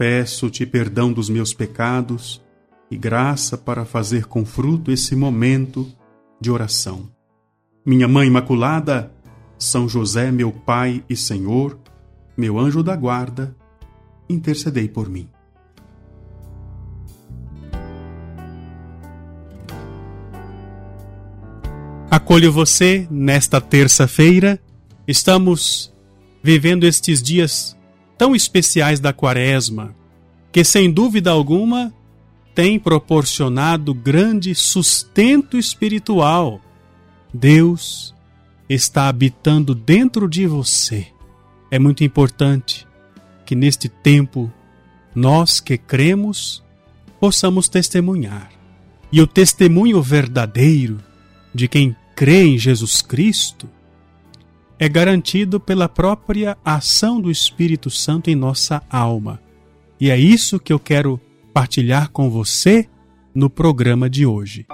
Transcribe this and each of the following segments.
Peço-te perdão dos meus pecados e graça para fazer com fruto esse momento de oração. Minha Mãe Imaculada, São José, meu Pai e Senhor, meu anjo da guarda, intercedei por mim. Acolho você nesta terça-feira. Estamos vivendo estes dias tão especiais da Quaresma, que sem dúvida alguma tem proporcionado grande sustento espiritual. Deus está habitando dentro de você. É muito importante que neste tempo nós que cremos possamos testemunhar. E o testemunho verdadeiro de quem crê em Jesus Cristo é garantido pela própria ação do Espírito Santo em nossa alma. E é isso que eu quero partilhar com você no programa de hoje.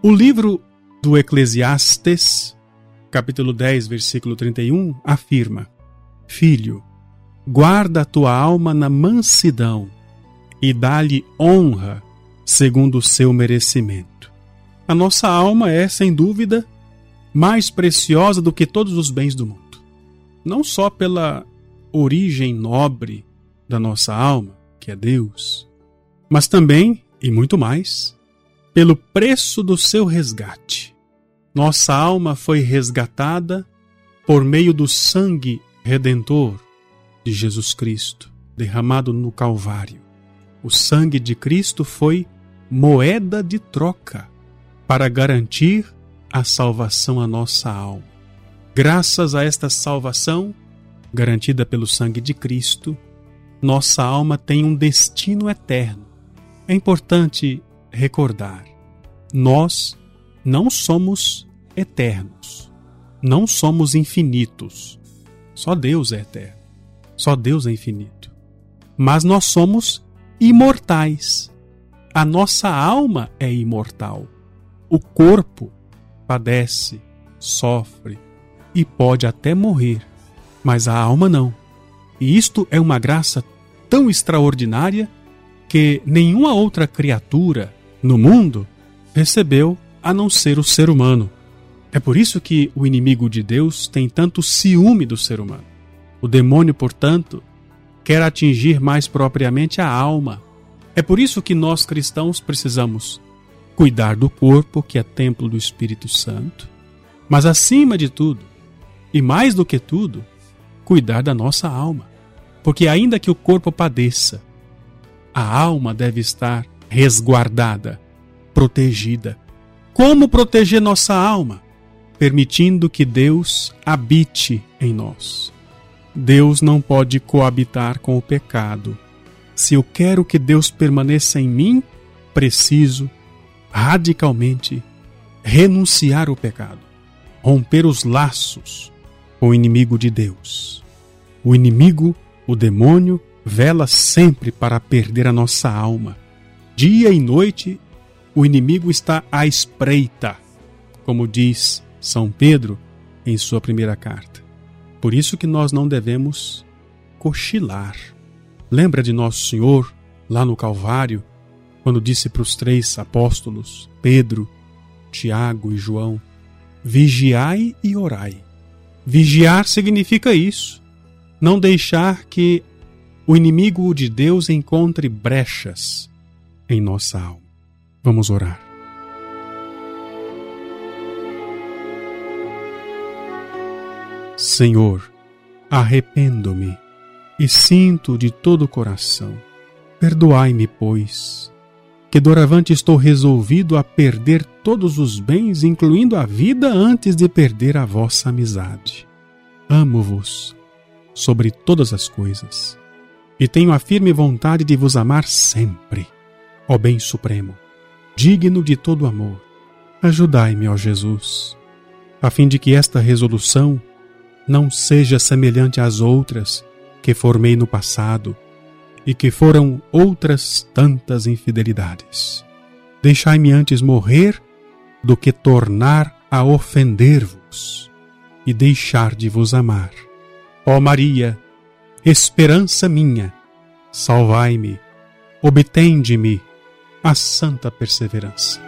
O livro do Eclesiastes, capítulo 10, versículo 31, afirma: Filho, guarda a tua alma na mansidão e dá-lhe honra segundo o seu merecimento. A nossa alma é, sem dúvida, mais preciosa do que todos os bens do mundo. Não só pela origem nobre da nossa alma, que é Deus, mas também, e muito mais, pelo preço do seu resgate. Nossa alma foi resgatada por meio do sangue redentor de Jesus Cristo, derramado no Calvário. O sangue de Cristo foi moeda de troca para garantir a salvação à nossa alma. Graças a esta salvação, garantida pelo sangue de Cristo, nossa alma tem um destino eterno. É importante recordar: nós não somos eternos, não somos infinitos. Só Deus é eterno, só Deus é infinito. Mas nós somos imortais. A nossa alma é imortal. O corpo padece, sofre e pode até morrer, mas a alma não. E isto é uma graça tão extraordinária que nenhuma outra criatura no mundo recebeu a não ser o ser humano. É por isso que o inimigo de Deus tem tanto ciúme do ser humano. O demônio, portanto, quer atingir mais propriamente a alma. É por isso que nós cristãos precisamos cuidar do corpo, que é templo do Espírito Santo, mas acima de tudo, e mais do que tudo, cuidar da nossa alma. Porque ainda que o corpo padeça, a alma deve estar resguardada protegida. Como proteger nossa alma? Permitindo que Deus habite em nós. Deus não pode coabitar com o pecado. Se eu quero que Deus permaneça em mim, preciso radicalmente renunciar ao pecado, romper os laços com o inimigo de Deus. O inimigo, o demônio, vela sempre para perder a nossa alma. Dia e noite o inimigo está à espreita, como diz São Pedro em sua primeira carta. Por isso que nós não devemos cochilar. Lembra de Nosso Senhor lá no Calvário, quando disse para os três apóstolos, Pedro, Tiago e João: Vigiai e orai. Vigiar significa isso, não deixar que o inimigo de Deus encontre brechas em nossa alma. Vamos orar. Senhor, arrependo-me e sinto de todo o coração. Perdoai-me, pois, que doravante estou resolvido a perder todos os bens, incluindo a vida, antes de perder a vossa amizade. Amo-vos sobre todas as coisas, e tenho a firme vontade de vos amar sempre, ó Bem Supremo, digno de todo amor. Ajudai-me, ó Jesus, a fim de que esta resolução não seja semelhante às outras que formei no passado e que foram outras tantas infidelidades. Deixai-me antes morrer do que tornar a ofender-vos e deixar de vos amar. Ó Maria, esperança minha, salvai-me, obtende-me a santa perseverança.